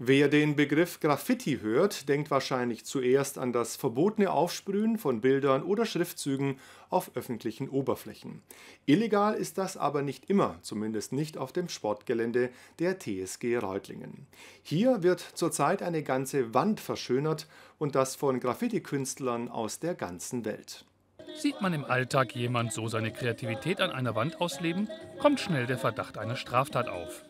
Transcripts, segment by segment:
Wer den Begriff Graffiti hört, denkt wahrscheinlich zuerst an das verbotene Aufsprühen von Bildern oder Schriftzügen auf öffentlichen Oberflächen. Illegal ist das aber nicht immer, zumindest nicht auf dem Sportgelände der TSG Reutlingen. Hier wird zurzeit eine ganze Wand verschönert und das von Graffiti-Künstlern aus der ganzen Welt. Sieht man im Alltag jemand so seine Kreativität an einer Wand ausleben, kommt schnell der Verdacht einer Straftat auf.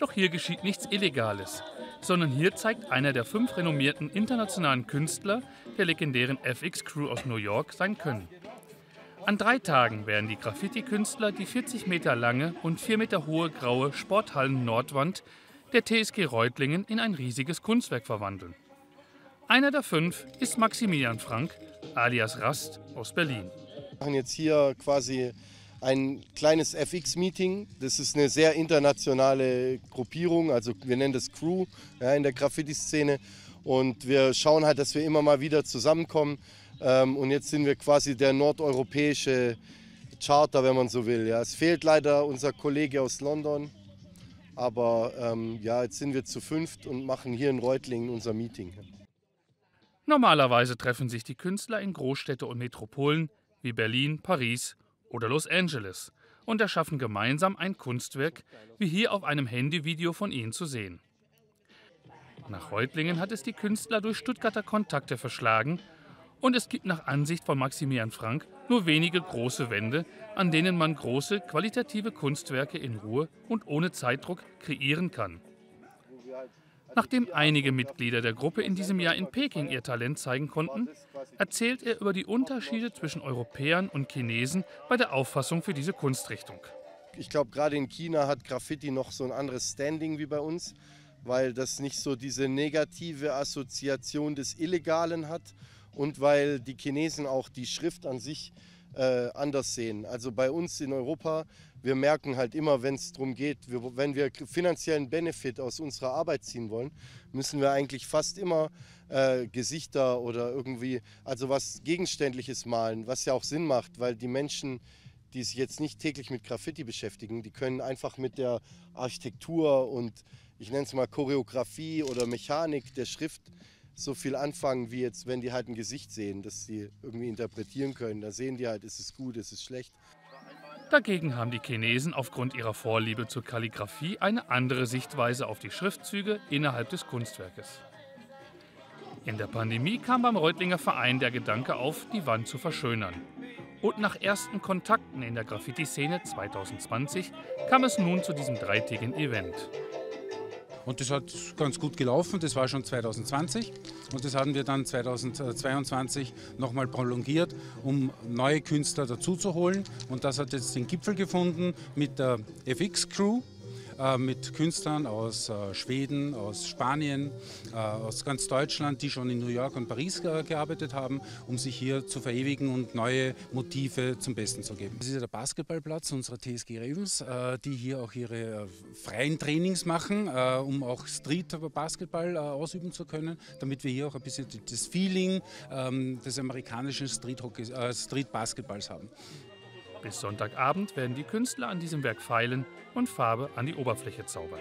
Doch hier geschieht nichts Illegales sondern hier zeigt einer der fünf renommierten internationalen Künstler der legendären FX Crew aus New York sein Können. An drei Tagen werden die Graffiti-Künstler die 40 Meter lange und 4 Meter hohe graue Sporthallen-Nordwand der TSG Reutlingen in ein riesiges Kunstwerk verwandeln. Einer der fünf ist Maximilian Frank, alias Rast aus Berlin. Wir machen jetzt hier quasi ein kleines FX-Meeting. Das ist eine sehr internationale Gruppierung, also wir nennen das Crew ja, in der Graffiti-Szene. Und wir schauen halt, dass wir immer mal wieder zusammenkommen. Ähm, und jetzt sind wir quasi der nordeuropäische Charter, wenn man so will. Ja. Es fehlt leider unser Kollege aus London. Aber ähm, ja, jetzt sind wir zu fünft und machen hier in Reutlingen unser Meeting. Normalerweise treffen sich die Künstler in Großstädte und Metropolen wie Berlin, Paris oder Los Angeles und erschaffen gemeinsam ein Kunstwerk, wie hier auf einem Handyvideo von ihnen zu sehen. Nach Reutlingen hat es die Künstler durch Stuttgarter Kontakte verschlagen und es gibt nach Ansicht von Maximilian Frank nur wenige große Wände, an denen man große, qualitative Kunstwerke in Ruhe und ohne Zeitdruck kreieren kann. Nachdem einige Mitglieder der Gruppe in diesem Jahr in Peking ihr Talent zeigen konnten, erzählt er über die Unterschiede zwischen Europäern und Chinesen bei der Auffassung für diese Kunstrichtung. Ich glaube, gerade in China hat Graffiti noch so ein anderes Standing wie bei uns, weil das nicht so diese negative Assoziation des Illegalen hat und weil die Chinesen auch die Schrift an sich äh, anders sehen. Also bei uns in Europa wir merken halt immer, wenn es darum geht, wir, wenn wir finanziellen Benefit aus unserer Arbeit ziehen wollen, müssen wir eigentlich fast immer äh, Gesichter oder irgendwie, also was Gegenständliches malen, was ja auch Sinn macht, weil die Menschen, die sich jetzt nicht täglich mit Graffiti beschäftigen, die können einfach mit der Architektur und ich nenne es mal Choreografie oder Mechanik der Schrift so viel anfangen, wie jetzt, wenn die halt ein Gesicht sehen, das sie irgendwie interpretieren können. Da sehen die halt, ist es gut, ist es schlecht. Dagegen haben die Chinesen aufgrund ihrer Vorliebe zur Kalligraphie eine andere Sichtweise auf die Schriftzüge innerhalb des Kunstwerkes. In der Pandemie kam beim Reutlinger Verein der Gedanke auf, die Wand zu verschönern. Und nach ersten Kontakten in der Graffiti-Szene 2020 kam es nun zu diesem dreitägigen Event. Und das hat ganz gut gelaufen, das war schon 2020 und das haben wir dann 2022 nochmal prolongiert, um neue Künstler dazuzuholen. Und das hat jetzt den Gipfel gefunden mit der FX-Crew, äh, mit Künstlern aus äh, Schweden, aus Spanien, äh, aus ganz Deutschland, die schon in New York und Paris gearbeitet haben, um sich hier zu verewigen und neue Motive zum Besten zu geben. Das ist der Basketballplatz unserer TSG Ravens, die hier auch ihre freien Trainings machen, um auch Street-Basketball ausüben zu können, damit wir hier auch ein bisschen das Feeling ähm, des amerikanischen Street-Basketballs haben. Bis Sonntagabend werden die Künstler an diesem Werk feilen und Farbe an die Oberfläche zaubern.